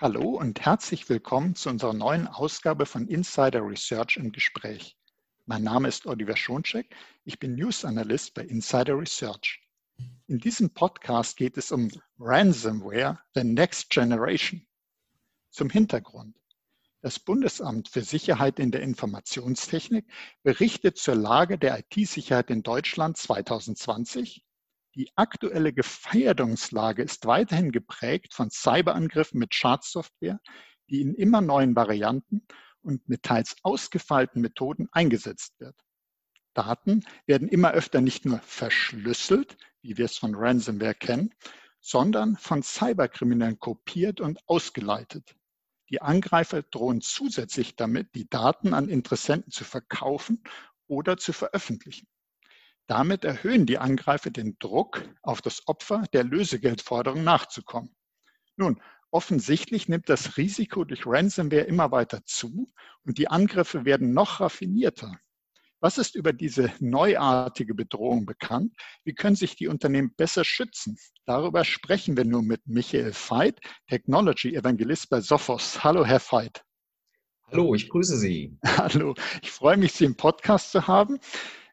Hallo und herzlich willkommen zu unserer neuen Ausgabe von Insider Research im Gespräch. Mein Name ist Oliver Schoncheck, ich bin News Analyst bei Insider Research. In diesem Podcast geht es um Ransomware, the Next Generation. Zum Hintergrund. Das Bundesamt für Sicherheit in der Informationstechnik berichtet zur Lage der IT-Sicherheit in Deutschland 2020 die aktuelle Gefährdungslage ist weiterhin geprägt von Cyberangriffen mit Schadsoftware, die in immer neuen Varianten und mit teils ausgefeilten Methoden eingesetzt wird. Daten werden immer öfter nicht nur verschlüsselt, wie wir es von Ransomware kennen, sondern von Cyberkriminellen kopiert und ausgeleitet. Die Angreifer drohen zusätzlich damit, die Daten an Interessenten zu verkaufen oder zu veröffentlichen. Damit erhöhen die Angreifer den Druck auf das Opfer der Lösegeldforderung nachzukommen. Nun, offensichtlich nimmt das Risiko durch Ransomware immer weiter zu und die Angriffe werden noch raffinierter. Was ist über diese neuartige Bedrohung bekannt? Wie können sich die Unternehmen besser schützen? Darüber sprechen wir nun mit Michael Veit, Technology Evangelist bei Sophos. Hallo, Herr Veit. Hallo, ich grüße Sie. Hallo, ich freue mich, Sie im Podcast zu haben.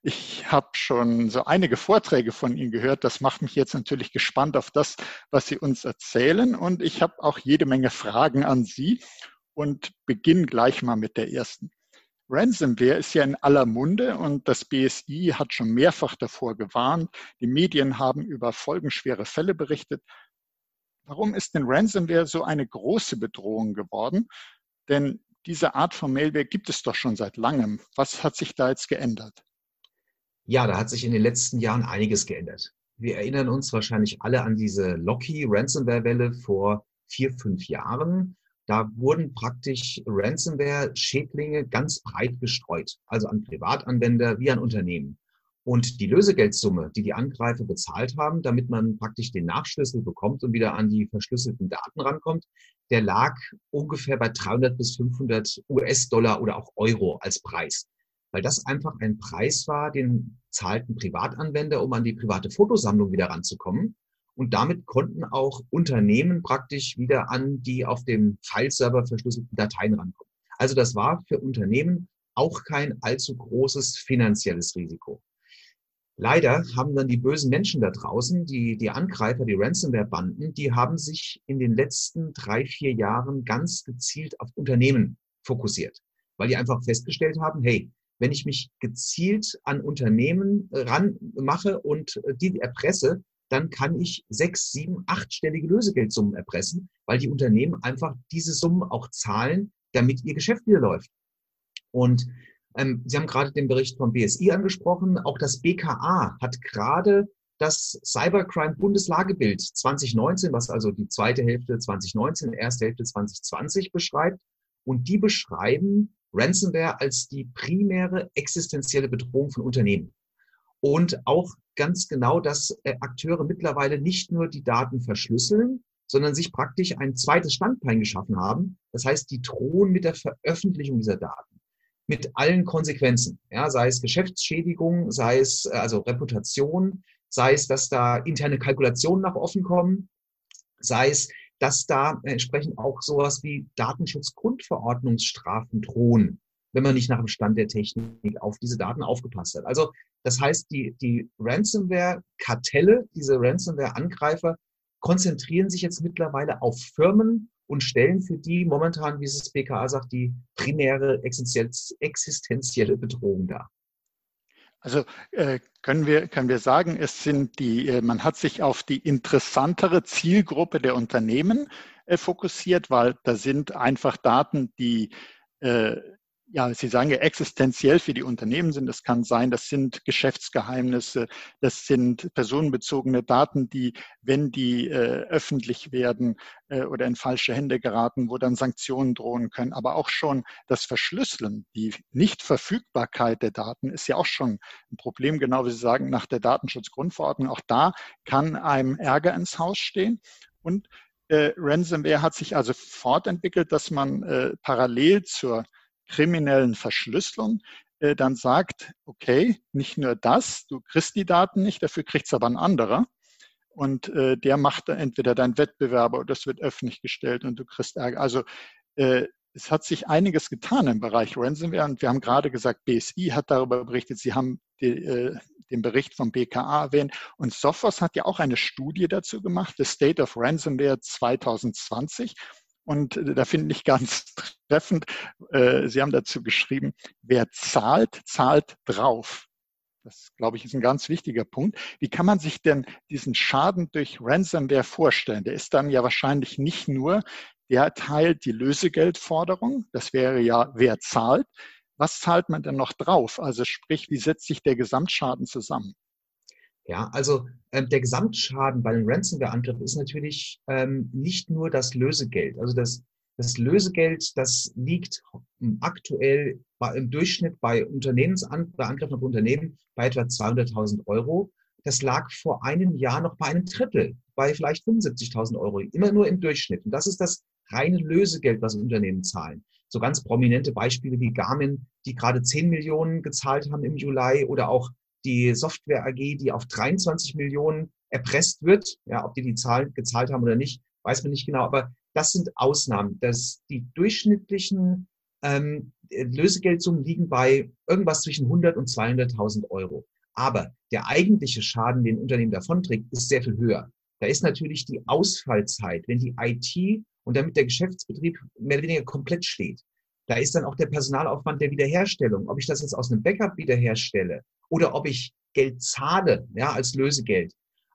Ich habe schon so einige Vorträge von Ihnen gehört. Das macht mich jetzt natürlich gespannt auf das, was Sie uns erzählen. Und ich habe auch jede Menge Fragen an Sie und beginne gleich mal mit der ersten. Ransomware ist ja in aller Munde und das BSI hat schon mehrfach davor gewarnt. Die Medien haben über folgenschwere Fälle berichtet. Warum ist denn Ransomware so eine große Bedrohung geworden? Denn diese Art von Mailware gibt es doch schon seit langem. Was hat sich da jetzt geändert? Ja, da hat sich in den letzten Jahren einiges geändert. Wir erinnern uns wahrscheinlich alle an diese Locky Ransomware-Welle vor vier, fünf Jahren. Da wurden praktisch Ransomware-Schädlinge ganz breit gestreut, also an Privatanwender wie an Unternehmen. Und die Lösegeldsumme, die die Angreifer bezahlt haben, damit man praktisch den Nachschlüssel bekommt und wieder an die verschlüsselten Daten rankommt, der lag ungefähr bei 300 bis 500 US-Dollar oder auch Euro als Preis weil das einfach ein Preis war, den zahlten Privatanwender, um an die private Fotosammlung wieder ranzukommen. Und damit konnten auch Unternehmen praktisch wieder an die auf dem Fileserver verschlüsselten Dateien rankommen. Also das war für Unternehmen auch kein allzu großes finanzielles Risiko. Leider haben dann die bösen Menschen da draußen, die, die Angreifer, die Ransomware-Banden, die haben sich in den letzten drei, vier Jahren ganz gezielt auf Unternehmen fokussiert, weil die einfach festgestellt haben, hey, wenn ich mich gezielt an Unternehmen äh, ranmache und äh, die erpresse, dann kann ich sechs, sieben, achtstellige Lösegeldsummen erpressen, weil die Unternehmen einfach diese Summen auch zahlen, damit ihr Geschäft wieder läuft. Und ähm, Sie haben gerade den Bericht vom BSI angesprochen. Auch das BKA hat gerade das Cybercrime Bundeslagebild 2019, was also die zweite Hälfte 2019, erste Hälfte 2020 beschreibt. Und die beschreiben Ransomware als die primäre existenzielle Bedrohung von Unternehmen. Und auch ganz genau, dass äh, Akteure mittlerweile nicht nur die Daten verschlüsseln, sondern sich praktisch ein zweites Standbein geschaffen haben. Das heißt, die drohen mit der Veröffentlichung dieser Daten. Mit allen Konsequenzen. Ja, sei es Geschäftsschädigung, sei es äh, also Reputation, sei es, dass da interne Kalkulationen nach offen kommen, sei es, dass da entsprechend auch sowas wie Datenschutzgrundverordnungsstrafen drohen, wenn man nicht nach dem Stand der Technik auf diese Daten aufgepasst hat. Also das heißt, die, die Ransomware-Kartelle, diese Ransomware-Angreifer konzentrieren sich jetzt mittlerweile auf Firmen und stellen für die momentan, wie es das BKA sagt, die primäre existenzielle Bedrohung dar. Also äh, können, wir, können wir sagen, es sind die, äh, man hat sich auf die interessantere Zielgruppe der Unternehmen äh, fokussiert, weil da sind einfach Daten, die ja, Sie sagen ja existenziell für die Unternehmen sind. Das kann sein, das sind Geschäftsgeheimnisse, das sind personenbezogene Daten, die, wenn die äh, öffentlich werden äh, oder in falsche Hände geraten, wo dann Sanktionen drohen können. Aber auch schon das Verschlüsseln, die Nichtverfügbarkeit der Daten ist ja auch schon ein Problem, genau wie Sie sagen, nach der Datenschutzgrundverordnung. Auch da kann einem Ärger ins Haus stehen. Und äh, Ransomware hat sich also fortentwickelt, dass man äh, parallel zur kriminellen Verschlüsselung äh, dann sagt, okay, nicht nur das, du kriegst die Daten nicht, dafür kriegt es aber ein anderer. und äh, der macht entweder dein Wettbewerber oder das wird öffentlich gestellt und du kriegst Ärger. Also äh, es hat sich einiges getan im Bereich Ransomware und wir haben gerade gesagt, BSI hat darüber berichtet, sie haben die, äh, den Bericht vom BKA erwähnt und Sophos hat ja auch eine Studie dazu gemacht, The State of Ransomware 2020 und äh, da finde ich ganz treffend, äh, Sie haben dazu geschrieben, wer zahlt, zahlt drauf. Das, glaube ich, ist ein ganz wichtiger Punkt. Wie kann man sich denn diesen Schaden durch Ransomware vorstellen? Der ist dann ja wahrscheinlich nicht nur der Teil, die Lösegeldforderung. Das wäre ja, wer zahlt. Was zahlt man denn noch drauf? Also sprich, wie setzt sich der Gesamtschaden zusammen? Ja, also äh, der Gesamtschaden bei einem Ransomware-Angriff ist natürlich ähm, nicht nur das Lösegeld. Also das, das Lösegeld, das liegt aktuell bei, im Durchschnitt bei Unternehmensan bei Angriffen auf Unternehmen bei etwa 200.000 Euro. Das lag vor einem Jahr noch bei einem Drittel, bei vielleicht 75.000 Euro, immer nur im Durchschnitt. Und das ist das reine Lösegeld, was Unternehmen zahlen. So ganz prominente Beispiele wie Garmin, die gerade 10 Millionen gezahlt haben im Juli oder auch die Software AG, die auf 23 Millionen erpresst wird. Ja, ob die die Zahlen gezahlt haben oder nicht, weiß man nicht genau. Aber das sind Ausnahmen. dass die durchschnittlichen ähm, Lösegeldsummen liegen bei irgendwas zwischen 100 und 200.000 Euro. Aber der eigentliche Schaden, den Unternehmen davonträgt, ist sehr viel höher. Da ist natürlich die Ausfallzeit, wenn die IT und damit der Geschäftsbetrieb mehr oder weniger komplett steht. Da ist dann auch der Personalaufwand der Wiederherstellung. Ob ich das jetzt aus einem Backup wiederherstelle oder ob ich Geld zahle, ja, als Lösegeld.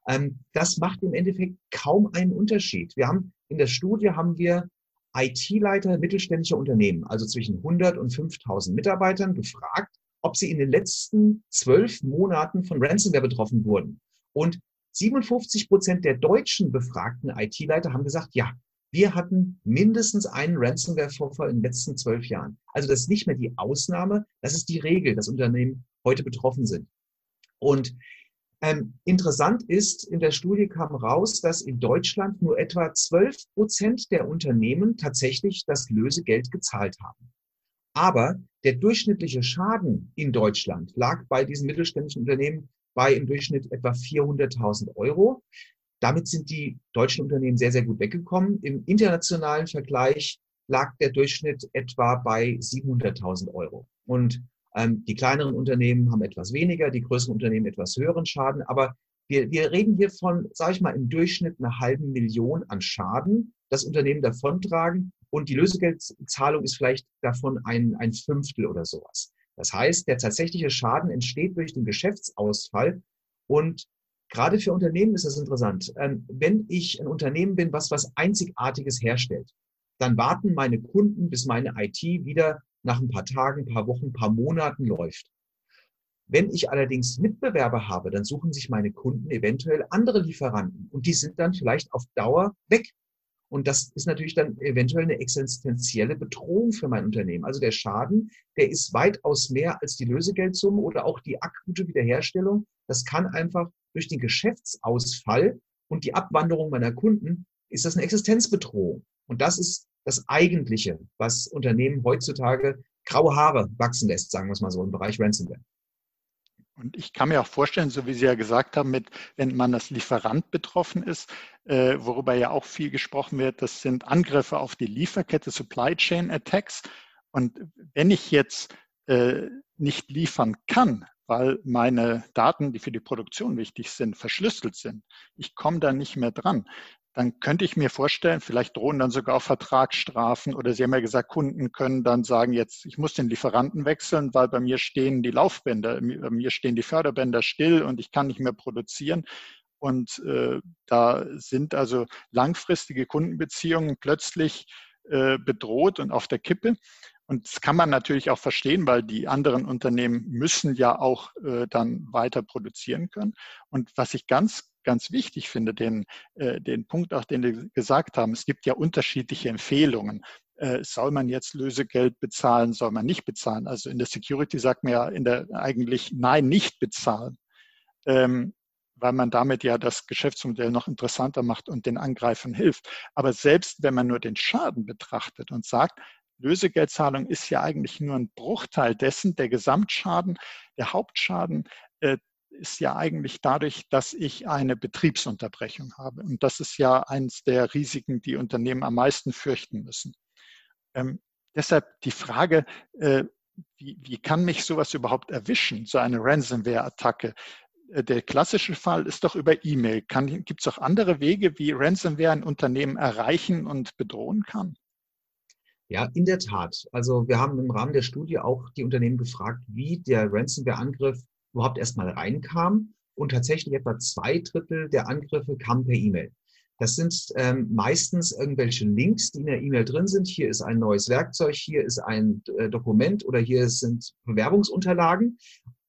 Ähm, das macht im Endeffekt kaum einen Unterschied. Wir haben in der Studie haben wir IT-Leiter mittelständischer Unternehmen, also zwischen 100 und 5000 Mitarbeitern, gefragt, ob sie in den letzten zwölf Monaten von Ransomware betroffen wurden. Und 57 Prozent der deutschen befragten IT-Leiter haben gesagt, ja, wir hatten mindestens einen Ransomware-Vorfall in den letzten zwölf Jahren. Also das ist nicht mehr die Ausnahme, das ist die Regel, dass Unternehmen heute betroffen sind. Und ähm, interessant ist, in der Studie kam raus, dass in Deutschland nur etwa 12 Prozent der Unternehmen tatsächlich das Lösegeld gezahlt haben. Aber der durchschnittliche Schaden in Deutschland lag bei diesen mittelständischen Unternehmen bei im Durchschnitt etwa 400.000 Euro. Damit sind die deutschen Unternehmen sehr, sehr gut weggekommen. Im internationalen Vergleich lag der Durchschnitt etwa bei 700.000 Euro. Und die kleineren Unternehmen haben etwas weniger, die größeren Unternehmen etwas höheren Schaden. Aber wir, wir reden hier von, sage ich mal, im Durchschnitt einer halben Million an Schaden, das Unternehmen davontragen. Und die Lösegeldzahlung ist vielleicht davon ein, ein Fünftel oder sowas. Das heißt, der tatsächliche Schaden entsteht durch den Geschäftsausfall. Und gerade für Unternehmen ist das interessant. Ähm, wenn ich ein Unternehmen bin, was was Einzigartiges herstellt, dann warten meine Kunden, bis meine IT wieder nach ein paar Tagen, ein paar Wochen, ein paar Monaten läuft. Wenn ich allerdings Mitbewerber habe, dann suchen sich meine Kunden eventuell andere Lieferanten und die sind dann vielleicht auf Dauer weg. Und das ist natürlich dann eventuell eine existenzielle Bedrohung für mein Unternehmen. Also der Schaden, der ist weitaus mehr als die Lösegeldsumme oder auch die akute Wiederherstellung. Das kann einfach durch den Geschäftsausfall und die Abwanderung meiner Kunden, ist das eine Existenzbedrohung. Und das ist das Eigentliche, was Unternehmen heutzutage graue Haare wachsen lässt, sagen wir es mal so, im Bereich Ransomware. Und ich kann mir auch vorstellen, so wie Sie ja gesagt haben, mit, wenn man als Lieferant betroffen ist, äh, worüber ja auch viel gesprochen wird, das sind Angriffe auf die Lieferkette, Supply Chain Attacks. Und wenn ich jetzt äh, nicht liefern kann, weil meine Daten, die für die Produktion wichtig sind, verschlüsselt sind, ich komme da nicht mehr dran, dann könnte ich mir vorstellen, vielleicht drohen dann sogar auch Vertragsstrafen oder Sie haben ja gesagt, Kunden können dann sagen, jetzt, ich muss den Lieferanten wechseln, weil bei mir stehen die Laufbänder, bei mir stehen die Förderbänder still und ich kann nicht mehr produzieren. Und äh, da sind also langfristige Kundenbeziehungen plötzlich äh, bedroht und auf der Kippe. Und das kann man natürlich auch verstehen, weil die anderen Unternehmen müssen ja auch äh, dann weiter produzieren können. Und was ich ganz ganz wichtig finde, den, äh, den Punkt auch, den Sie gesagt haben. Es gibt ja unterschiedliche Empfehlungen. Äh, soll man jetzt Lösegeld bezahlen, soll man nicht bezahlen? Also in der Security sagt man ja in der eigentlich nein, nicht bezahlen. Ähm, weil man damit ja das Geschäftsmodell noch interessanter macht und den Angreifern hilft. Aber selbst wenn man nur den Schaden betrachtet und sagt, Lösegeldzahlung ist ja eigentlich nur ein Bruchteil dessen, der Gesamtschaden, der Hauptschaden, äh, ist ja eigentlich dadurch, dass ich eine Betriebsunterbrechung habe. Und das ist ja eines der Risiken, die Unternehmen am meisten fürchten müssen. Ähm, deshalb die Frage, äh, wie, wie kann mich sowas überhaupt erwischen, so eine Ransomware-Attacke? Äh, der klassische Fall ist doch über E-Mail. Gibt es auch andere Wege, wie Ransomware ein Unternehmen erreichen und bedrohen kann? Ja, in der Tat. Also wir haben im Rahmen der Studie auch die Unternehmen gefragt, wie der Ransomware-Angriff überhaupt erstmal reinkam. Und tatsächlich etwa zwei Drittel der Angriffe kamen per E-Mail. Das sind ähm, meistens irgendwelche Links, die in der E-Mail drin sind. Hier ist ein neues Werkzeug, hier ist ein äh, Dokument oder hier sind Bewerbungsunterlagen,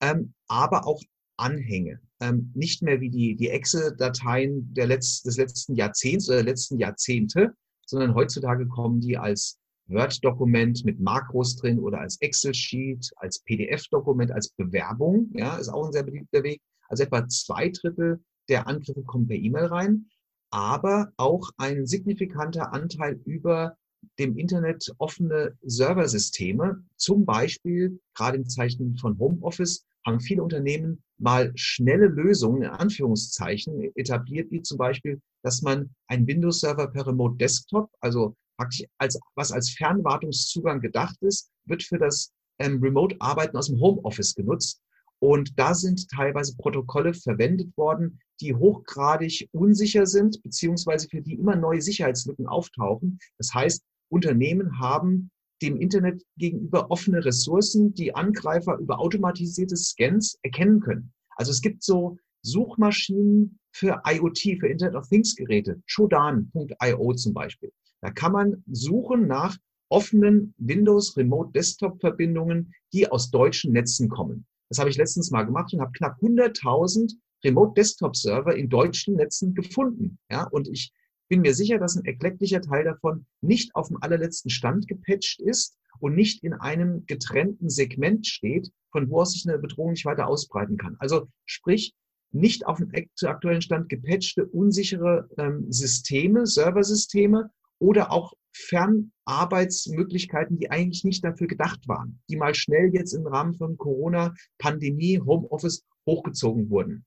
ähm, aber auch Anhänge. Ähm, nicht mehr wie die, die Excel-Dateien Letz-, des letzten Jahrzehnts oder der letzten Jahrzehnte, sondern heutzutage kommen die als Word-Dokument mit Makros drin oder als Excel-Sheet, als PDF-Dokument, als Bewerbung. Ja, ist auch ein sehr beliebter Weg. Also etwa zwei Drittel der Angriffe kommen per E-Mail rein, aber auch ein signifikanter Anteil über dem Internet offene Serversysteme. Zum Beispiel, gerade im Zeichen von Homeoffice, haben viele Unternehmen mal schnelle Lösungen in Anführungszeichen etabliert, wie zum Beispiel, dass man einen Windows-Server per Remote Desktop, also praktisch als, was als Fernwartungszugang gedacht ist, wird für das ähm, Remote-Arbeiten aus dem Homeoffice genutzt. Und da sind teilweise Protokolle verwendet worden, die hochgradig unsicher sind, beziehungsweise für die immer neue Sicherheitslücken auftauchen. Das heißt, Unternehmen haben dem Internet gegenüber offene Ressourcen, die Angreifer über automatisierte Scans erkennen können. Also es gibt so Suchmaschinen für IoT, für Internet of Things Geräte, Shodan.io zum Beispiel. Da kann man suchen nach offenen Windows Remote Desktop Verbindungen, die aus deutschen Netzen kommen. Das habe ich letztens mal gemacht und habe knapp 100.000 Remote Desktop Server in deutschen Netzen gefunden. Ja, und ich bin mir sicher, dass ein erklecklicher Teil davon nicht auf dem allerletzten Stand gepatcht ist und nicht in einem getrennten Segment steht, von wo aus sich eine Bedrohung nicht weiter ausbreiten kann. Also sprich, nicht auf dem aktuellen Stand gepatchte, unsichere ähm, Systeme, Serversysteme oder auch Fernarbeitsmöglichkeiten, die eigentlich nicht dafür gedacht waren, die mal schnell jetzt im Rahmen von Corona, Pandemie, Homeoffice hochgezogen wurden.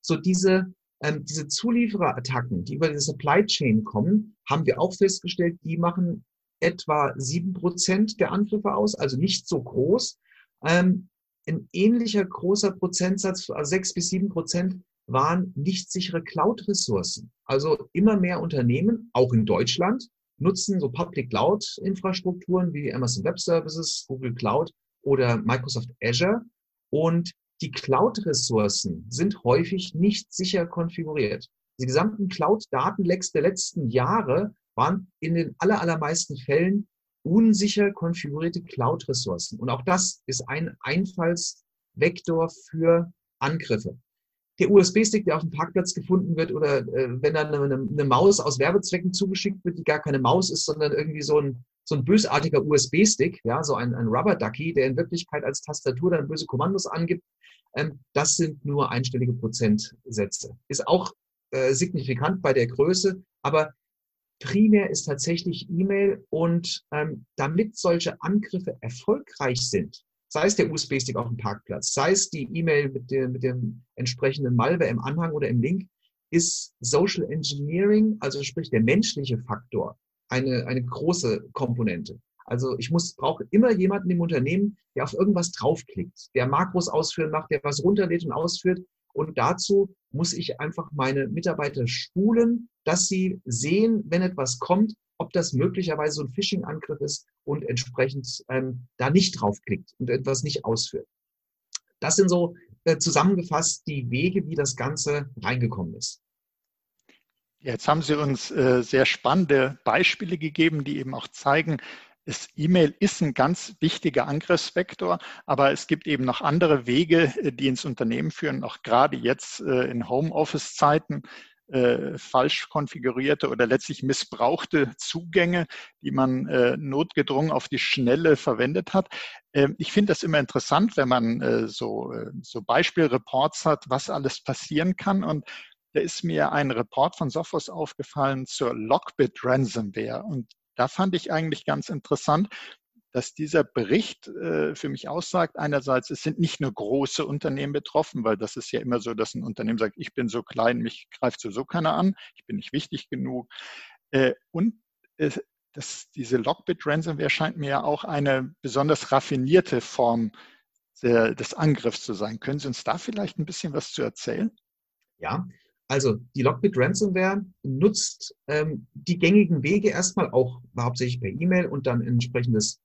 So diese, ähm, diese Zulieferattacken, die über die Supply Chain kommen, haben wir auch festgestellt, die machen etwa sieben Prozent der Angriffe aus, also nicht so groß. Ähm, ein ähnlicher großer Prozentsatz, also sechs bis sieben Prozent, waren nicht sichere Cloud-Ressourcen. Also immer mehr Unternehmen, auch in Deutschland, nutzen so Public Cloud-Infrastrukturen wie Amazon Web Services, Google Cloud oder Microsoft Azure. Und die Cloud-Ressourcen sind häufig nicht sicher konfiguriert. Die gesamten Cloud-Datenlecks der letzten Jahre waren in den allermeisten Fällen unsicher konfigurierte Cloud-Ressourcen. Und auch das ist ein Einfallsvektor für Angriffe der USB-Stick, der auf dem Parkplatz gefunden wird, oder äh, wenn dann eine, eine, Maus aus Werbezwecken zugeschickt wird, die gar keine Maus ist, sondern irgendwie so ein, so ein bösartiger USB-Stick, ja, so ein, ein Rubber-Ducky, der in Wirklichkeit als Tastatur dann böse Kommandos angibt, ähm, das sind nur einstellige Prozentsätze. Ist auch äh, signifikant bei der Größe, aber primär ist tatsächlich E-Mail und ähm, damit solche Angriffe erfolgreich sind, sei es der USB-Stick auf dem Parkplatz, sei es die E-Mail mit, mit dem entsprechenden Malware im Anhang oder im Link, ist Social Engineering, also sprich der menschliche Faktor, eine, eine große Komponente. Also ich muss, brauche immer jemanden im Unternehmen, der auf irgendwas draufklickt, der Makros ausführen macht, der was runterlädt und ausführt. Und dazu muss ich einfach meine Mitarbeiter schulen, dass sie sehen, wenn etwas kommt, ob das möglicherweise so ein Phishing-Angriff ist und entsprechend ähm, da nicht draufklickt und etwas nicht ausführt. Das sind so äh, zusammengefasst die Wege, wie das Ganze reingekommen ist. Jetzt haben Sie uns äh, sehr spannende Beispiele gegeben, die eben auch zeigen, E-Mail ist ein ganz wichtiger Angriffsvektor, aber es gibt eben noch andere Wege, äh, die ins Unternehmen führen, auch gerade jetzt äh, in Homeoffice-Zeiten äh, falsch konfigurierte oder letztlich missbrauchte Zugänge, die man äh, notgedrungen auf die Schnelle verwendet hat. Ähm, ich finde das immer interessant, wenn man äh, so, äh, so Beispielreports hat, was alles passieren kann. Und da ist mir ein Report von Sophos aufgefallen zur Lockbit Ransomware. Und da fand ich eigentlich ganz interessant, dass dieser Bericht äh, für mich aussagt, einerseits, es sind nicht nur große Unternehmen betroffen, weil das ist ja immer so, dass ein Unternehmen sagt, ich bin so klein, mich greift sowieso keiner an, ich bin nicht wichtig genug. Äh, und das, diese Lockbit-Ransomware scheint mir ja auch eine besonders raffinierte Form der, des Angriffs zu sein. Können Sie uns da vielleicht ein bisschen was zu erzählen? Ja, also die Lockbit Ransomware nutzt ähm, die gängigen Wege erstmal auch hauptsächlich per E-Mail und dann entsprechendes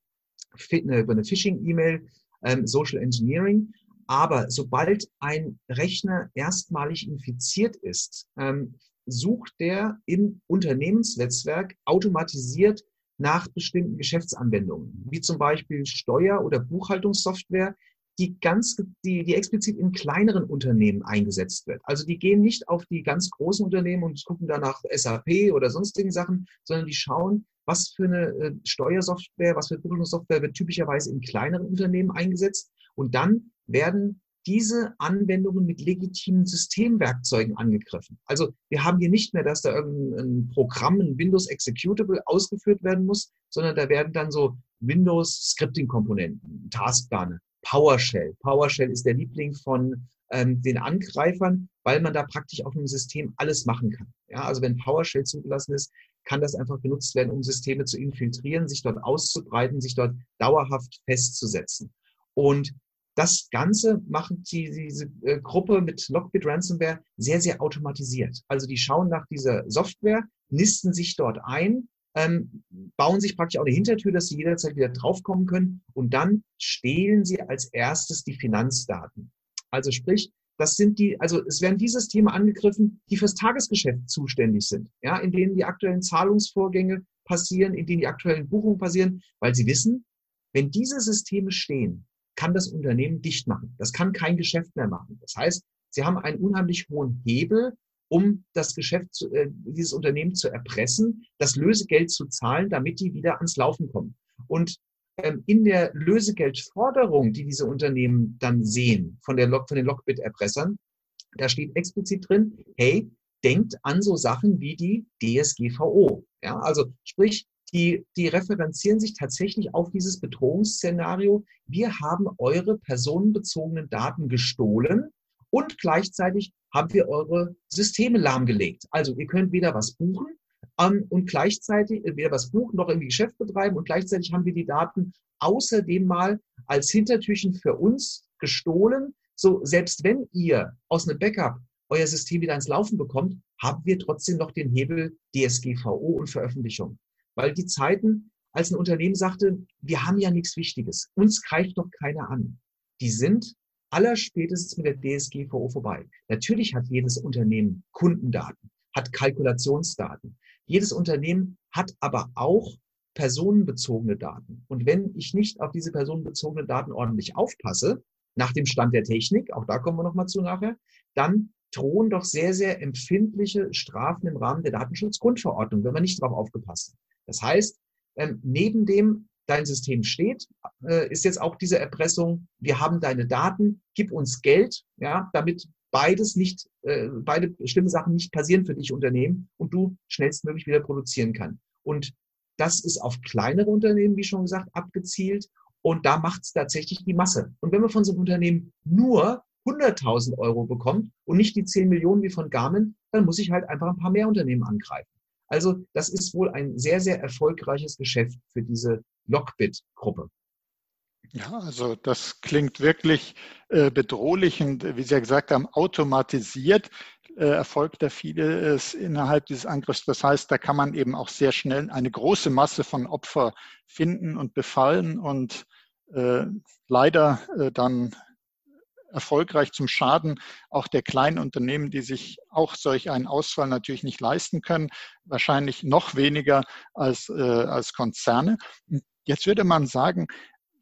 über eine Phishing-E-Mail, ähm, Social Engineering. Aber sobald ein Rechner erstmalig infiziert ist, ähm, sucht der im Unternehmensnetzwerk automatisiert nach bestimmten Geschäftsanwendungen, wie zum Beispiel Steuer- oder Buchhaltungssoftware, die ganz, die, die explizit in kleineren Unternehmen eingesetzt wird. Also die gehen nicht auf die ganz großen Unternehmen und gucken da nach SAP oder sonstigen Sachen, sondern die schauen, was für eine äh, Steuersoftware, was für Buchhaltungssoftware wird typischerweise in kleineren Unternehmen eingesetzt. Und dann werden diese Anwendungen mit legitimen Systemwerkzeugen angegriffen. Also wir haben hier nicht mehr, dass da irgendein Programm, ein Windows Executable ausgeführt werden muss, sondern da werden dann so Windows Scripting Komponenten, Taskplaner, PowerShell. PowerShell ist der Liebling von ähm, den Angreifern, weil man da praktisch auf einem System alles machen kann. Ja, also wenn PowerShell zugelassen ist, kann das einfach benutzt werden, um Systeme zu infiltrieren, sich dort auszubreiten, sich dort dauerhaft festzusetzen. Und das Ganze macht die, diese äh, Gruppe mit Lockbit Ransomware sehr, sehr automatisiert. Also die schauen nach dieser Software, nisten sich dort ein, ähm, bauen sich praktisch auch eine Hintertür, dass sie jederzeit wieder draufkommen können und dann stehlen sie als erstes die Finanzdaten. Also sprich, das sind die, also es werden die Systeme angegriffen, die fürs Tagesgeschäft zuständig sind, ja, in denen die aktuellen Zahlungsvorgänge passieren, in denen die aktuellen Buchungen passieren, weil sie wissen, wenn diese Systeme stehen, kann das Unternehmen dicht machen. Das kann kein Geschäft mehr machen. Das heißt, sie haben einen unheimlich hohen Hebel, um das Geschäft, zu, äh, dieses Unternehmen zu erpressen, das Lösegeld zu zahlen, damit die wieder ans Laufen kommen. Und ähm, in der Lösegeldforderung, die diese Unternehmen dann sehen von, der, von den Lockbit-Erpressern, da steht explizit drin, hey, denkt an so Sachen wie die DSGVO. Ja, also sprich, die, die referenzieren sich tatsächlich auf dieses Bedrohungsszenario. Wir haben eure personenbezogenen Daten gestohlen und gleichzeitig haben wir eure Systeme lahmgelegt. Also ihr könnt weder was buchen ähm, und gleichzeitig äh, weder was buchen noch irgendwie Geschäft betreiben und gleichzeitig haben wir die Daten außerdem mal als Hintertürchen für uns gestohlen. So, selbst wenn ihr aus einem Backup euer System wieder ins Laufen bekommt, haben wir trotzdem noch den Hebel DSGVO und Veröffentlichung. Weil die Zeiten, als ein Unternehmen sagte, wir haben ja nichts Wichtiges, uns greift doch keiner an, die sind allerspätestens mit der DSGVO vorbei. Natürlich hat jedes Unternehmen Kundendaten, hat Kalkulationsdaten. Jedes Unternehmen hat aber auch personenbezogene Daten. Und wenn ich nicht auf diese personenbezogenen Daten ordentlich aufpasse, nach dem Stand der Technik, auch da kommen wir nochmal zu nachher, dann drohen doch sehr, sehr empfindliche Strafen im Rahmen der Datenschutzgrundverordnung, wenn man nicht darauf aufgepasst hat. Das heißt, ähm, neben dem dein System steht, äh, ist jetzt auch diese Erpressung, wir haben deine Daten, gib uns Geld, ja, damit beides nicht, äh, beide schlimme Sachen nicht passieren für dich Unternehmen und du schnellstmöglich wieder produzieren kann. Und das ist auf kleinere Unternehmen, wie schon gesagt, abgezielt. Und da macht es tatsächlich die Masse. Und wenn man von so einem Unternehmen nur 100.000 Euro bekommt und nicht die 10 Millionen wie von Garmin, dann muss ich halt einfach ein paar mehr Unternehmen angreifen. Also das ist wohl ein sehr, sehr erfolgreiches Geschäft für diese Lockbit-Gruppe. Ja, also das klingt wirklich äh, bedrohlich und wie Sie ja gesagt haben, automatisiert äh, erfolgt da vieles innerhalb dieses Angriffs. Das heißt, da kann man eben auch sehr schnell eine große Masse von Opfer finden und befallen und äh, leider äh, dann erfolgreich zum Schaden auch der kleinen Unternehmen, die sich auch solch einen Ausfall natürlich nicht leisten können, wahrscheinlich noch weniger als, äh, als Konzerne. Jetzt würde man sagen,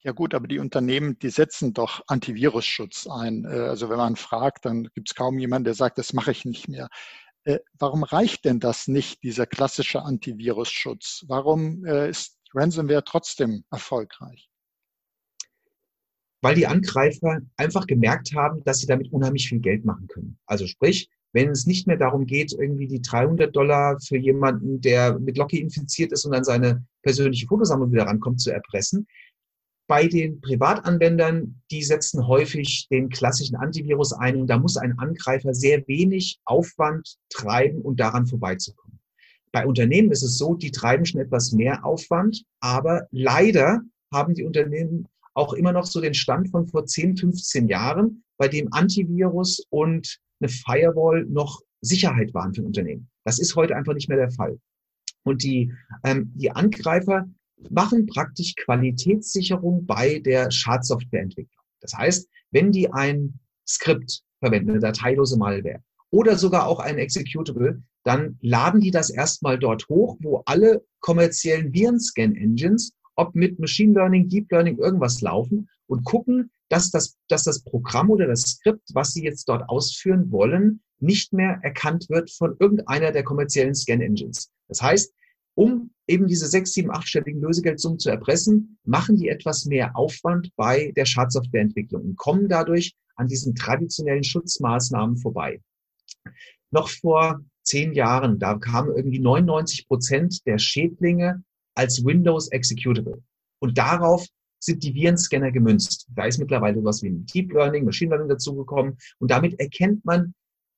ja gut, aber die Unternehmen, die setzen doch Antivirusschutz ein. Äh, also wenn man fragt, dann gibt es kaum jemanden, der sagt, das mache ich nicht mehr. Äh, warum reicht denn das nicht, dieser klassische Antivirusschutz? Warum äh, ist Ransomware trotzdem erfolgreich? weil die Angreifer einfach gemerkt haben, dass sie damit unheimlich viel Geld machen können. Also sprich, wenn es nicht mehr darum geht, irgendwie die 300 Dollar für jemanden, der mit Locky infiziert ist und an seine persönliche Fotosammlung wieder rankommt, zu erpressen, bei den Privatanwendern, die setzen häufig den klassischen Antivirus ein und da muss ein Angreifer sehr wenig Aufwand treiben um daran vorbeizukommen. Bei Unternehmen ist es so, die treiben schon etwas mehr Aufwand, aber leider haben die Unternehmen auch immer noch so den Stand von vor 10, 15 Jahren, bei dem Antivirus und eine Firewall noch Sicherheit waren für ein Unternehmen. Das ist heute einfach nicht mehr der Fall. Und die, ähm, die Angreifer machen praktisch Qualitätssicherung bei der Schadsoftwareentwicklung. Das heißt, wenn die ein Skript verwenden, eine dateilose Malware oder sogar auch ein Executable, dann laden die das erstmal dort hoch, wo alle kommerziellen Virenscan-Engines, ob mit Machine Learning, Deep Learning, irgendwas laufen und gucken, dass das, dass das Programm oder das Skript, was sie jetzt dort ausführen wollen, nicht mehr erkannt wird von irgendeiner der kommerziellen Scan-Engines. Das heißt, um eben diese sechs, sieben, achtstelligen Lösegeldsummen zu erpressen, machen die etwas mehr Aufwand bei der Schadsoftwareentwicklung und kommen dadurch an diesen traditionellen Schutzmaßnahmen vorbei. Noch vor zehn Jahren, da kamen irgendwie 99 Prozent der Schädlinge als Windows Executable. Und darauf sind die Virenscanner gemünzt. Da ist mittlerweile was wie Deep Learning, Machine Learning dazugekommen. Und damit erkennt man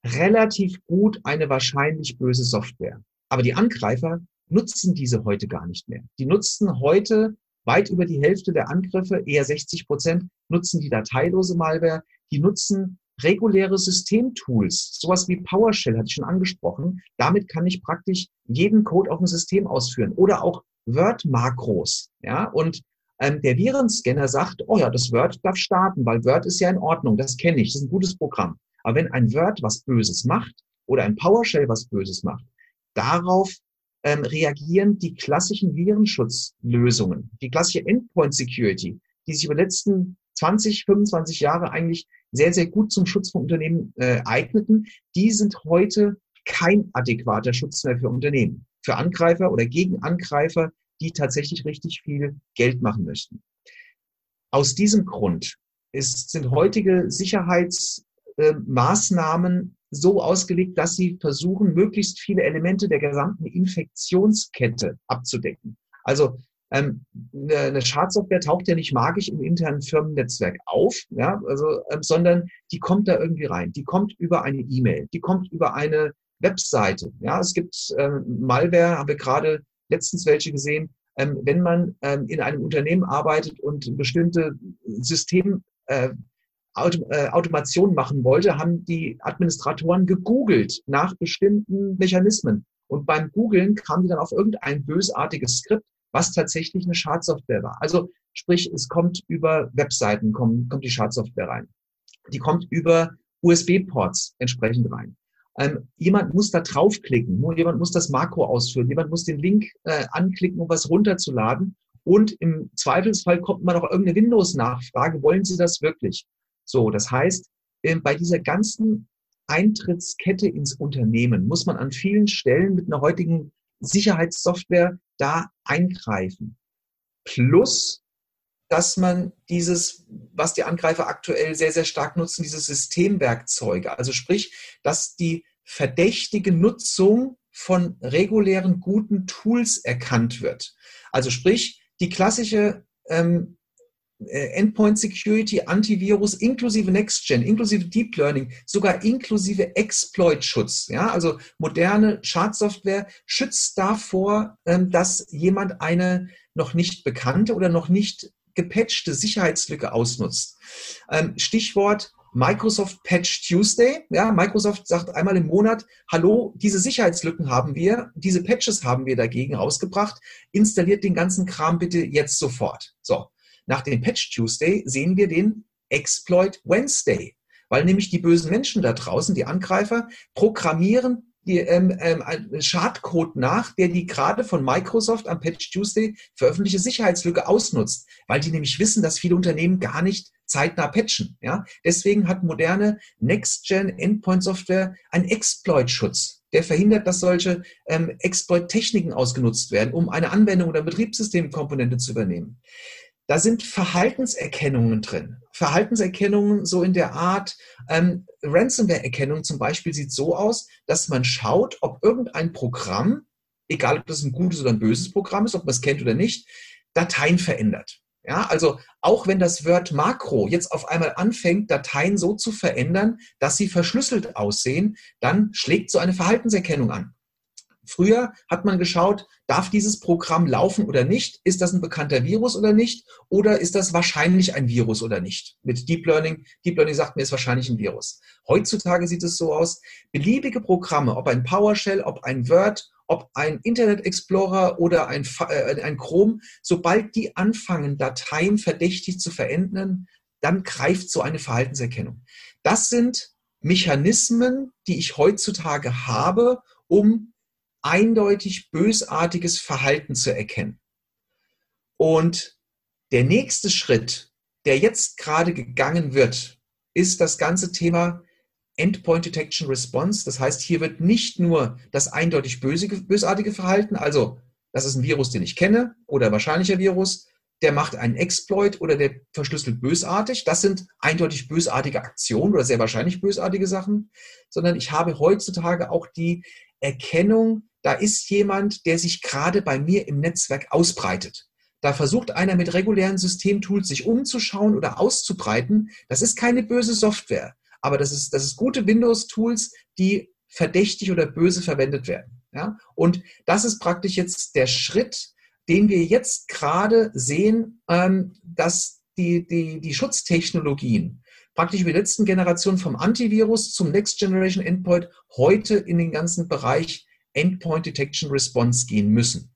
relativ gut eine wahrscheinlich böse Software. Aber die Angreifer nutzen diese heute gar nicht mehr. Die nutzen heute weit über die Hälfte der Angriffe, eher 60 Prozent, nutzen die dateilose Malware. Die nutzen reguläre Systemtools, sowas wie PowerShell hatte ich schon angesprochen. Damit kann ich praktisch jeden Code auf dem System ausführen oder auch Word-Makros. Ja, und ähm, der Virenscanner sagt, oh ja, das Word darf starten, weil Word ist ja in Ordnung, das kenne ich, das ist ein gutes Programm. Aber wenn ein Word was Böses macht oder ein PowerShell was Böses macht, darauf ähm, reagieren die klassischen Virenschutzlösungen, die klassische Endpoint Security, die sich über die letzten 20, 25 Jahre eigentlich sehr, sehr gut zum Schutz von Unternehmen äh, eigneten, die sind heute kein adäquater Schutz mehr für Unternehmen, für Angreifer oder gegen Angreifer, die tatsächlich richtig viel Geld machen möchten. Aus diesem Grund ist, sind heutige Sicherheitsmaßnahmen so ausgelegt, dass sie versuchen, möglichst viele Elemente der gesamten Infektionskette abzudecken. Also ähm, eine Schadsoftware taucht ja nicht magisch im internen Firmennetzwerk auf, ja, also, ähm, sondern die kommt da irgendwie rein. Die kommt über eine E-Mail, die kommt über eine Webseite. Ja, es gibt ähm, Malware, haben wir gerade letztens welche gesehen. Ähm, wenn man ähm, in einem Unternehmen arbeitet und bestimmte System äh, äh, Automation machen wollte, haben die Administratoren gegoogelt nach bestimmten Mechanismen. Und beim Googlen kamen die dann auf irgendein bösartiges Skript, was tatsächlich eine Schadsoftware war. Also sprich, es kommt über Webseiten, kommt, kommt die Schadsoftware rein. Die kommt über USB-Ports entsprechend rein. Ähm, jemand muss da draufklicken, jemand muss das Makro ausführen, jemand muss den Link äh, anklicken, um was runterzuladen. Und im Zweifelsfall kommt man auch irgendeine Windows-Nachfrage, wollen Sie das wirklich? So, das heißt, ähm, bei dieser ganzen Eintrittskette ins Unternehmen muss man an vielen Stellen mit einer heutigen Sicherheitssoftware da eingreifen. Plus, dass man dieses, was die Angreifer aktuell sehr, sehr stark nutzen, diese Systemwerkzeuge, also sprich, dass die verdächtige Nutzung von regulären guten Tools erkannt wird. Also sprich, die klassische ähm, äh, Endpoint Security, Antivirus, inklusive NextGen, inklusive Deep Learning, sogar inklusive Exploit-Schutz. Ja, also moderne Schadsoftware schützt davor, ähm, dass jemand eine noch nicht bekannte oder noch nicht gepatchte Sicherheitslücke ausnutzt. Ähm, Stichwort Microsoft Patch Tuesday. Ja, Microsoft sagt einmal im Monat, hallo, diese Sicherheitslücken haben wir, diese Patches haben wir dagegen rausgebracht. Installiert den ganzen Kram bitte jetzt sofort. So. Nach dem Patch Tuesday sehen wir den Exploit Wednesday, weil nämlich die bösen Menschen da draußen, die Angreifer, programmieren die, ähm, ähm, Schadcode nach, der die gerade von Microsoft am Patch Tuesday veröffentlichte Sicherheitslücke ausnutzt, weil die nämlich wissen, dass viele Unternehmen gar nicht zeitnah patchen. Ja? Deswegen hat moderne Next-Gen-Endpoint-Software einen Exploit-Schutz. Der verhindert, dass solche ähm, Exploit-Techniken ausgenutzt werden, um eine Anwendung oder Betriebssystemkomponente zu übernehmen da sind Verhaltenserkennungen drin. Verhaltenserkennungen so in der Art, ähm, Ransomware-Erkennung zum Beispiel sieht so aus, dass man schaut, ob irgendein Programm, egal ob das ein gutes oder ein böses Programm ist, ob man es kennt oder nicht, Dateien verändert. Ja, also auch wenn das Word Makro jetzt auf einmal anfängt, Dateien so zu verändern, dass sie verschlüsselt aussehen, dann schlägt so eine Verhaltenserkennung an. Früher hat man geschaut, darf dieses Programm laufen oder nicht? Ist das ein bekannter Virus oder nicht? Oder ist das wahrscheinlich ein Virus oder nicht? Mit Deep Learning, Deep Learning sagt mir, ist wahrscheinlich ein Virus. Heutzutage sieht es so aus, beliebige Programme, ob ein PowerShell, ob ein Word, ob ein Internet Explorer oder ein, äh, ein Chrome, sobald die anfangen, Dateien verdächtig zu verändern, dann greift so eine Verhaltenserkennung. Das sind Mechanismen, die ich heutzutage habe, um eindeutig bösartiges Verhalten zu erkennen. Und der nächste Schritt, der jetzt gerade gegangen wird, ist das ganze Thema Endpoint Detection Response. Das heißt, hier wird nicht nur das eindeutig böse, bösartige Verhalten, also das ist ein Virus, den ich kenne oder wahrscheinlicher Virus, der macht einen Exploit oder der verschlüsselt bösartig. Das sind eindeutig bösartige Aktionen oder sehr wahrscheinlich bösartige Sachen, sondern ich habe heutzutage auch die Erkennung, da ist jemand, der sich gerade bei mir im Netzwerk ausbreitet. Da versucht einer mit regulären Systemtools sich umzuschauen oder auszubreiten. Das ist keine böse Software, aber das ist, das ist gute Windows-Tools, die verdächtig oder böse verwendet werden. Ja? Und das ist praktisch jetzt der Schritt, den wir jetzt gerade sehen, ähm, dass die, die, die Schutztechnologien praktisch über die letzten Generationen vom Antivirus zum Next Generation Endpoint heute in den ganzen Bereich Endpoint Detection Response gehen müssen.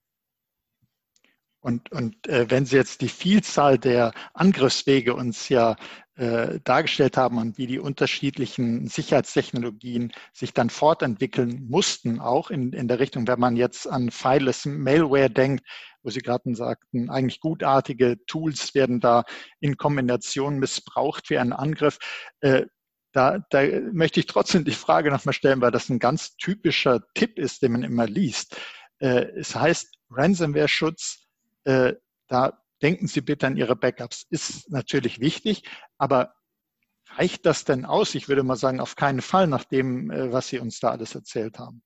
Und, und äh, wenn Sie jetzt die Vielzahl der Angriffswege uns ja äh, dargestellt haben und wie die unterschiedlichen Sicherheitstechnologien sich dann fortentwickeln mussten, auch in, in der Richtung, wenn man jetzt an Fileless Malware denkt, wo Sie gerade sagten, eigentlich gutartige Tools werden da in Kombination missbraucht für einen Angriff. Äh, da, da möchte ich trotzdem die Frage nochmal stellen, weil das ein ganz typischer Tipp ist, den man immer liest. Äh, es heißt, Ransomware-Schutz, äh, da denken Sie bitte an Ihre Backups. Ist natürlich wichtig, aber reicht das denn aus? Ich würde mal sagen, auf keinen Fall nach dem, äh, was Sie uns da alles erzählt haben.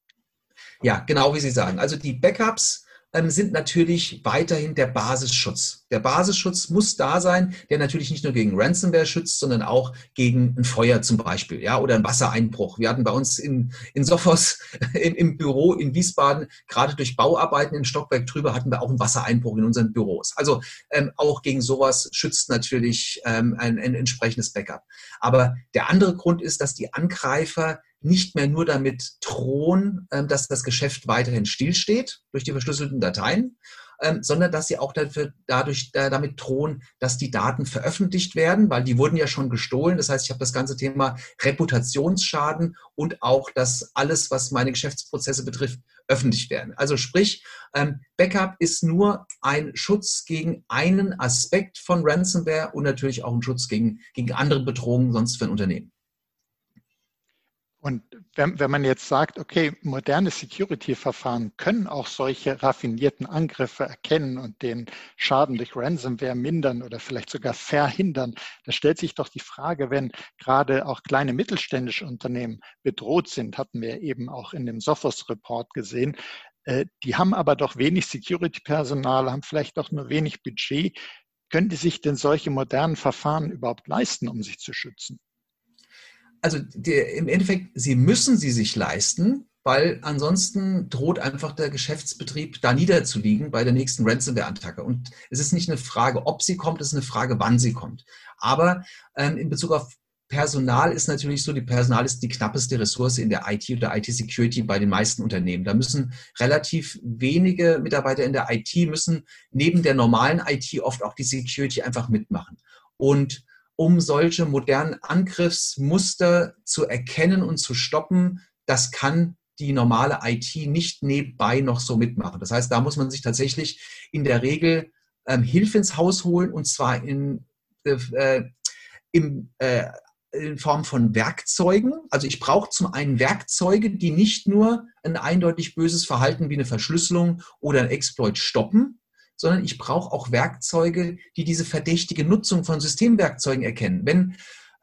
Ja, genau wie Sie sagen. Also die Backups sind natürlich weiterhin der Basisschutz. Der Basisschutz muss da sein, der natürlich nicht nur gegen Ransomware schützt, sondern auch gegen ein Feuer zum Beispiel, ja, oder einen Wassereinbruch. Wir hatten bei uns in, in Sophos im, im Büro in Wiesbaden, gerade durch Bauarbeiten im Stockwerk drüber, hatten wir auch einen Wassereinbruch in unseren Büros. Also ähm, auch gegen sowas schützt natürlich ähm, ein, ein entsprechendes Backup. Aber der andere Grund ist, dass die Angreifer nicht mehr nur damit drohen, ähm, dass das Geschäft weiterhin stillsteht durch die verschlüsselten Dateien, ähm, sondern dass sie auch dafür, dadurch damit drohen, dass die Daten veröffentlicht werden, weil die wurden ja schon gestohlen. Das heißt, ich habe das ganze Thema Reputationsschaden und auch, dass alles, was meine Geschäftsprozesse betrifft, öffentlich werden. Also sprich, ähm, Backup ist nur ein Schutz gegen einen Aspekt von Ransomware und natürlich auch ein Schutz gegen, gegen andere Bedrohungen sonst für ein Unternehmen. Und wenn, wenn man jetzt sagt, okay, moderne Security-Verfahren können auch solche raffinierten Angriffe erkennen und den Schaden durch Ransomware mindern oder vielleicht sogar verhindern, da stellt sich doch die Frage, wenn gerade auch kleine mittelständische Unternehmen bedroht sind, hatten wir eben auch in dem Sophos-Report gesehen, äh, die haben aber doch wenig Security-Personal, haben vielleicht auch nur wenig Budget. Können die sich denn solche modernen Verfahren überhaupt leisten, um sich zu schützen? Also der, im Endeffekt, sie müssen sie sich leisten, weil ansonsten droht einfach der Geschäftsbetrieb da niederzuliegen bei der nächsten Ransomware-Attacke. Und es ist nicht eine Frage, ob sie kommt, es ist eine Frage, wann sie kommt. Aber ähm, in Bezug auf Personal ist natürlich so, die Personal ist die knappeste Ressource in der IT oder IT-Security bei den meisten Unternehmen. Da müssen relativ wenige Mitarbeiter in der IT müssen neben der normalen IT oft auch die Security einfach mitmachen. Und um solche modernen Angriffsmuster zu erkennen und zu stoppen. Das kann die normale IT nicht nebenbei noch so mitmachen. Das heißt, da muss man sich tatsächlich in der Regel ähm, Hilfe ins Haus holen und zwar in, äh, im, äh, in Form von Werkzeugen. Also ich brauche zum einen Werkzeuge, die nicht nur ein eindeutig böses Verhalten wie eine Verschlüsselung oder ein Exploit stoppen, sondern ich brauche auch Werkzeuge, die diese verdächtige Nutzung von Systemwerkzeugen erkennen. Wenn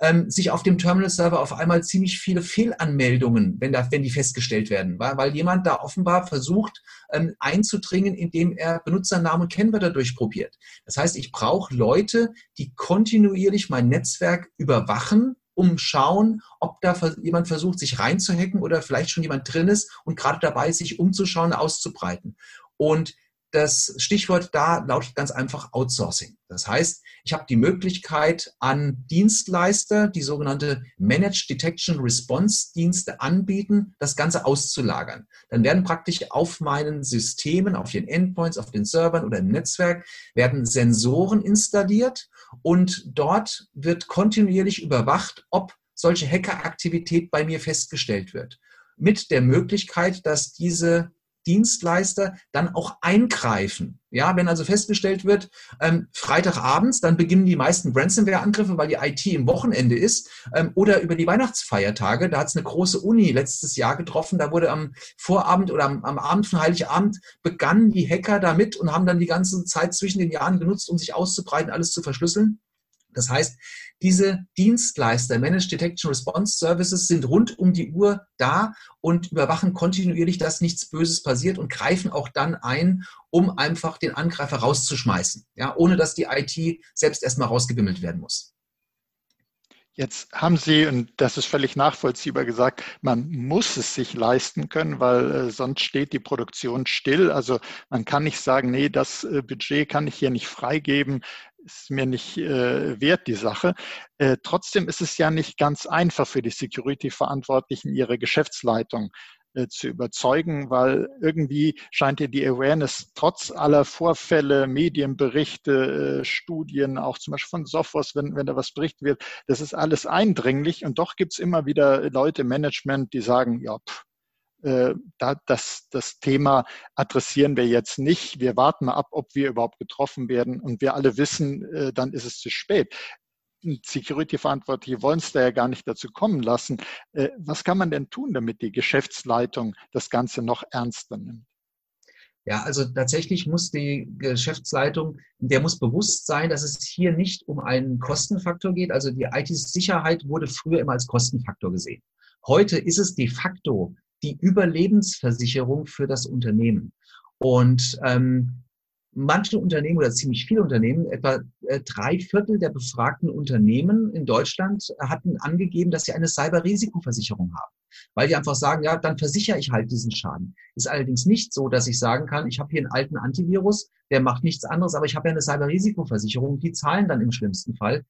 ähm, sich auf dem Terminal-Server auf einmal ziemlich viele Fehlanmeldungen, wenn, da, wenn die festgestellt werden, weil, weil jemand da offenbar versucht ähm, einzudringen, indem er Benutzernamen und Kennwörter durchprobiert. Das heißt, ich brauche Leute, die kontinuierlich mein Netzwerk überwachen, um schauen, ob da jemand versucht, sich reinzuhacken oder vielleicht schon jemand drin ist und gerade dabei sich umzuschauen, auszubreiten. Und das Stichwort da lautet ganz einfach Outsourcing. Das heißt, ich habe die Möglichkeit, an Dienstleister, die sogenannte Managed Detection Response Dienste anbieten, das Ganze auszulagern. Dann werden praktisch auf meinen Systemen, auf den Endpoints, auf den Servern oder im Netzwerk, werden Sensoren installiert und dort wird kontinuierlich überwacht, ob solche Hackeraktivität bei mir festgestellt wird. Mit der Möglichkeit, dass diese Dienstleister dann auch eingreifen. Ja, wenn also festgestellt wird, ähm, Freitagabends, dann beginnen die meisten Ransomware-Angriffe, weil die IT im Wochenende ist, ähm, oder über die Weihnachtsfeiertage. Da hat es eine große Uni letztes Jahr getroffen. Da wurde am Vorabend oder am, am Abend von Heiligabend begannen die Hacker damit und haben dann die ganze Zeit zwischen den Jahren genutzt, um sich auszubreiten, alles zu verschlüsseln. Das heißt, diese Dienstleister, Managed Detection Response Services, sind rund um die Uhr da und überwachen kontinuierlich, dass nichts Böses passiert und greifen auch dann ein, um einfach den Angreifer rauszuschmeißen, ja, ohne dass die IT selbst erstmal rausgebimmelt werden muss. Jetzt haben Sie, und das ist völlig nachvollziehbar gesagt, man muss es sich leisten können, weil äh, sonst steht die Produktion still. Also man kann nicht sagen, nee, das äh, Budget kann ich hier nicht freigeben, ist mir nicht äh, wert, die Sache. Äh, trotzdem ist es ja nicht ganz einfach für die Security-Verantwortlichen, ihre Geschäftsleitung äh, zu überzeugen, weil irgendwie scheint ja die Awareness trotz aller Vorfälle, Medienberichte, äh, Studien, auch zum Beispiel von Sophos, wenn, wenn da was berichtet wird, das ist alles eindringlich und doch gibt es immer wieder Leute im Management, die sagen, ja, pff, äh, da, das, das Thema adressieren wir jetzt nicht. Wir warten mal ab, ob wir überhaupt getroffen werden. Und wir alle wissen, äh, dann ist es zu spät. Security-Verantwortliche wollen es da ja gar nicht dazu kommen lassen. Äh, was kann man denn tun, damit die Geschäftsleitung das Ganze noch ernster nimmt? Ja, also tatsächlich muss die Geschäftsleitung, der muss bewusst sein, dass es hier nicht um einen Kostenfaktor geht. Also die IT-Sicherheit wurde früher immer als Kostenfaktor gesehen. Heute ist es de facto die Überlebensversicherung für das Unternehmen. Und ähm, manche Unternehmen oder ziemlich viele Unternehmen, etwa äh, drei Viertel der befragten Unternehmen in Deutschland hatten angegeben, dass sie eine Cyberrisikoversicherung haben. Weil die einfach sagen, ja, dann versichere ich halt diesen Schaden. Ist allerdings nicht so, dass ich sagen kann, ich habe hier einen alten Antivirus, der macht nichts anderes, aber ich habe ja eine Cyberrisikoversicherung, die zahlen dann im schlimmsten Fall.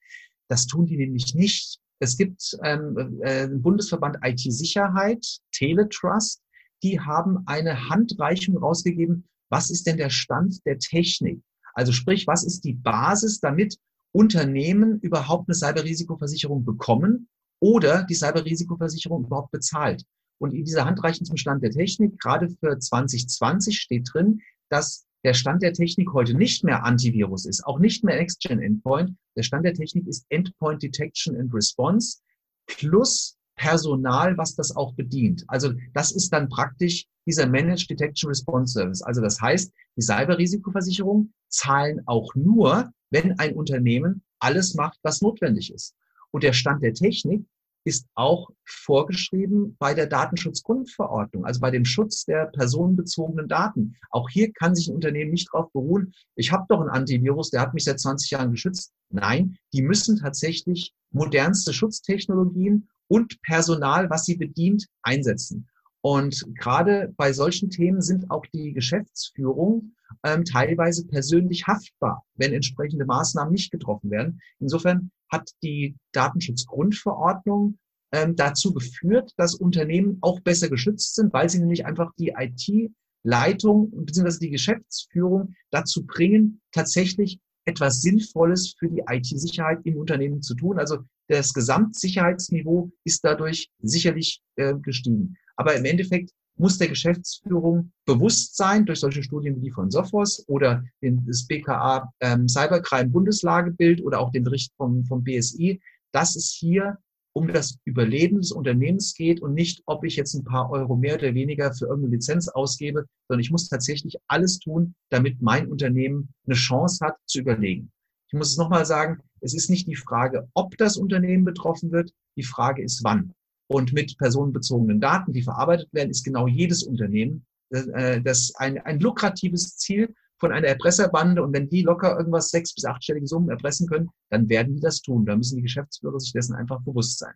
Das tun die nämlich nicht. Es gibt ähm, äh, Bundesverband IT-Sicherheit, Teletrust, die haben eine Handreichung rausgegeben, was ist denn der Stand der Technik? Also sprich, was ist die Basis, damit Unternehmen überhaupt eine Cyberrisikoversicherung bekommen oder die Cyberrisikoversicherung überhaupt bezahlt? Und in dieser Handreichung zum Stand der Technik, gerade für 2020 steht drin, dass der Stand der Technik heute nicht mehr Antivirus ist, auch nicht mehr Next-Gen Endpoint. Der Stand der Technik ist Endpoint Detection and Response plus Personal, was das auch bedient. Also das ist dann praktisch dieser Managed Detection Response Service. Also das heißt, die Cyberrisikoversicherung zahlen auch nur, wenn ein Unternehmen alles macht, was notwendig ist. Und der Stand der Technik ist auch vorgeschrieben bei der Datenschutzgrundverordnung, also bei dem Schutz der personenbezogenen Daten. Auch hier kann sich ein Unternehmen nicht darauf beruhen, ich habe doch ein Antivirus, der hat mich seit 20 Jahren geschützt. Nein, die müssen tatsächlich modernste Schutztechnologien und Personal, was sie bedient, einsetzen. Und gerade bei solchen Themen sind auch die Geschäftsführung ähm, teilweise persönlich haftbar, wenn entsprechende Maßnahmen nicht getroffen werden. Insofern hat die Datenschutzgrundverordnung ähm, dazu geführt, dass Unternehmen auch besser geschützt sind, weil sie nämlich einfach die IT-Leitung bzw. die Geschäftsführung dazu bringen, tatsächlich etwas Sinnvolles für die IT-Sicherheit im Unternehmen zu tun. Also das Gesamtsicherheitsniveau ist dadurch sicherlich äh, gestiegen. Aber im Endeffekt muss der Geschäftsführung bewusst sein durch solche Studien wie die von Sophos oder das BKA ähm, Cybercrime Bundeslagebild oder auch den Bericht vom, vom BSI, dass es hier um das Überleben des Unternehmens geht und nicht, ob ich jetzt ein paar Euro mehr oder weniger für irgendeine Lizenz ausgebe, sondern ich muss tatsächlich alles tun, damit mein Unternehmen eine Chance hat zu überlegen. Ich muss es nochmal sagen, Es ist nicht die Frage, ob das Unternehmen betroffen wird, die Frage ist wann. Und mit personenbezogenen Daten, die verarbeitet werden, ist genau jedes Unternehmen äh, das ein, ein lukratives Ziel von einer Erpresserbande. Und wenn die locker irgendwas sechs- bis achtstellige Summen erpressen können, dann werden die das tun. Da müssen die Geschäftsführer sich dessen einfach bewusst sein.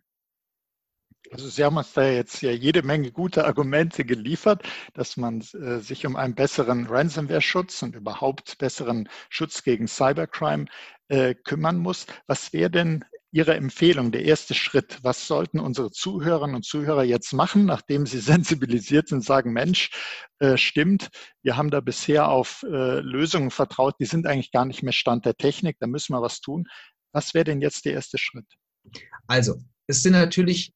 Also Sie haben uns da jetzt ja jede Menge gute Argumente geliefert, dass man äh, sich um einen besseren Ransomware-Schutz und überhaupt besseren Schutz gegen Cybercrime äh, kümmern muss. Was wäre denn Ihre Empfehlung, der erste Schritt? Was sollten unsere Zuhörerinnen und Zuhörer jetzt machen, nachdem sie sensibilisiert sind, sagen, Mensch, äh, stimmt, wir haben da bisher auf äh, Lösungen vertraut, die sind eigentlich gar nicht mehr Stand der Technik, da müssen wir was tun. Was wäre denn jetzt der erste Schritt? Also, es sind natürlich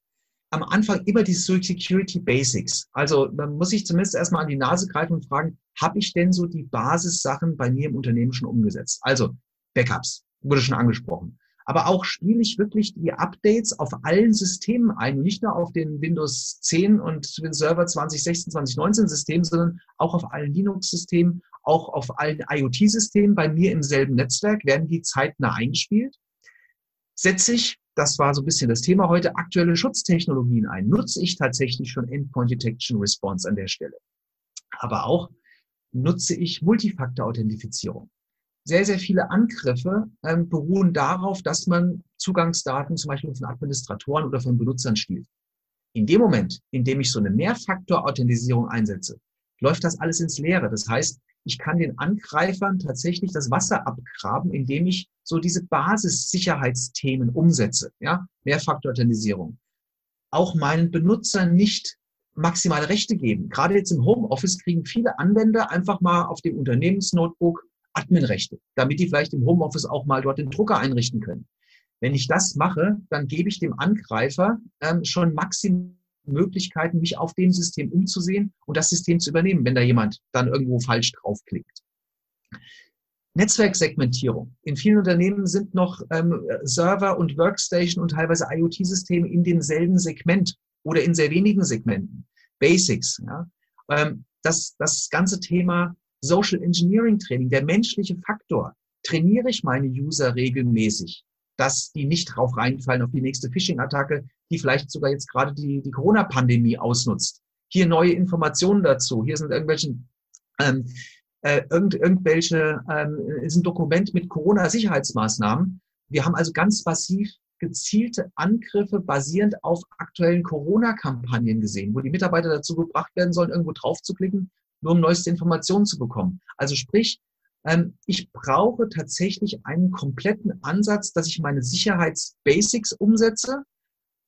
am Anfang immer die Security Basics. Also man muss sich zumindest erstmal an die Nase greifen und fragen, habe ich denn so die Basissachen bei mir im Unternehmen schon umgesetzt? Also Backups, wurde schon angesprochen. Aber auch spiele ich wirklich die Updates auf allen Systemen ein, nicht nur auf den Windows 10 und den Server 2016, 2019 Systemen, sondern auch auf allen Linux-Systemen, auch auf allen IoT-Systemen bei mir im selben Netzwerk, werden die zeitnah eingespielt. Setze ich das war so ein bisschen das Thema heute, aktuelle Schutztechnologien ein. Nutze ich tatsächlich schon Endpoint Detection Response an der Stelle. Aber auch nutze ich Multifaktor-Authentifizierung. Sehr, sehr viele Angriffe ähm, beruhen darauf, dass man Zugangsdaten zum Beispiel von Administratoren oder von Benutzern stiehlt. In dem Moment, in dem ich so eine Mehrfaktor-Authentisierung einsetze, läuft das alles ins Leere. Das heißt, ich kann den Angreifern tatsächlich das Wasser abgraben, indem ich so diese Basissicherheitsthemen umsetze. Ja, Mehrfaktor-Authentisierung. Auch meinen Benutzern nicht maximale Rechte geben. Gerade jetzt im Homeoffice kriegen viele Anwender einfach mal auf dem Unternehmensnotebook Adminrechte, damit die vielleicht im Homeoffice auch mal dort den Drucker einrichten können. Wenn ich das mache, dann gebe ich dem Angreifer ähm, schon maximal Möglichkeiten, mich auf dem System umzusehen und das System zu übernehmen, wenn da jemand dann irgendwo falsch draufklickt. Netzwerksegmentierung. In vielen Unternehmen sind noch ähm, Server und Workstation und teilweise IoT-Systeme in demselben Segment oder in sehr wenigen Segmenten. Basics. Ja. Ähm, das, das ganze Thema Social Engineering Training, der menschliche Faktor. Trainiere ich meine User regelmäßig? dass die nicht drauf reinfallen auf die nächste Phishing-Attacke, die vielleicht sogar jetzt gerade die, die Corona-Pandemie ausnutzt. Hier neue Informationen dazu. Hier sind irgendwelche, ähm, äh, irgend, irgendwelche, ähm, ist ein Dokument mit Corona-Sicherheitsmaßnahmen. Wir haben also ganz massiv gezielte Angriffe basierend auf aktuellen Corona-Kampagnen gesehen, wo die Mitarbeiter dazu gebracht werden sollen, irgendwo drauf zu klicken, nur um neueste Informationen zu bekommen. Also sprich, ähm, ich brauche tatsächlich einen kompletten Ansatz, dass ich meine Sicherheitsbasics umsetze,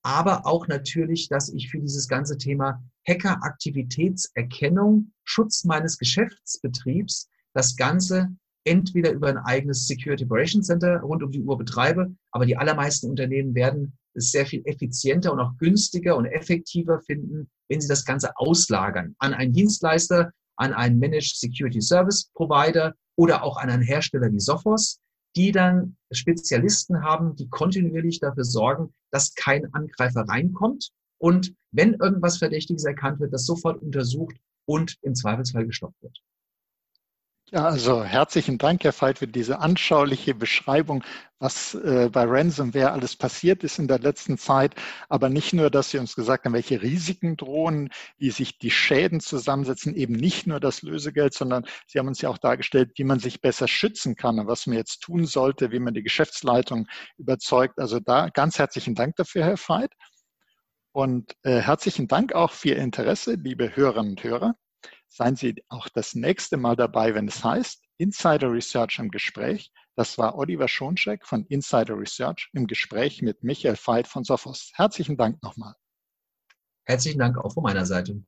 aber auch natürlich, dass ich für dieses ganze Thema Hackeraktivitätserkennung, Schutz meines Geschäftsbetriebs, das Ganze entweder über ein eigenes Security Operations Center rund um die Uhr betreibe, aber die allermeisten Unternehmen werden es sehr viel effizienter und auch günstiger und effektiver finden, wenn sie das Ganze auslagern an einen Dienstleister, an einen Managed Security Service Provider oder auch an einen Hersteller wie Sophos, die dann Spezialisten haben, die kontinuierlich dafür sorgen, dass kein Angreifer reinkommt und wenn irgendwas Verdächtiges erkannt wird, das sofort untersucht und im Zweifelsfall gestoppt wird. Ja, also herzlichen Dank, Herr Veit, für diese anschauliche Beschreibung, was äh, bei Ransomware alles passiert ist in der letzten Zeit. Aber nicht nur, dass Sie uns gesagt haben, welche Risiken drohen, wie sich die Schäden zusammensetzen, eben nicht nur das Lösegeld, sondern Sie haben uns ja auch dargestellt, wie man sich besser schützen kann und was man jetzt tun sollte, wie man die Geschäftsleitung überzeugt. Also da ganz herzlichen Dank dafür, Herr Veit. Und äh, herzlichen Dank auch für Ihr Interesse, liebe Hörerinnen und Hörer. Seien Sie auch das nächste Mal dabei, wenn es heißt Insider Research im Gespräch. Das war Oliver Schoncheck von Insider Research im Gespräch mit Michael Veit von Sophos. Herzlichen Dank nochmal. Herzlichen Dank auch von meiner Seite.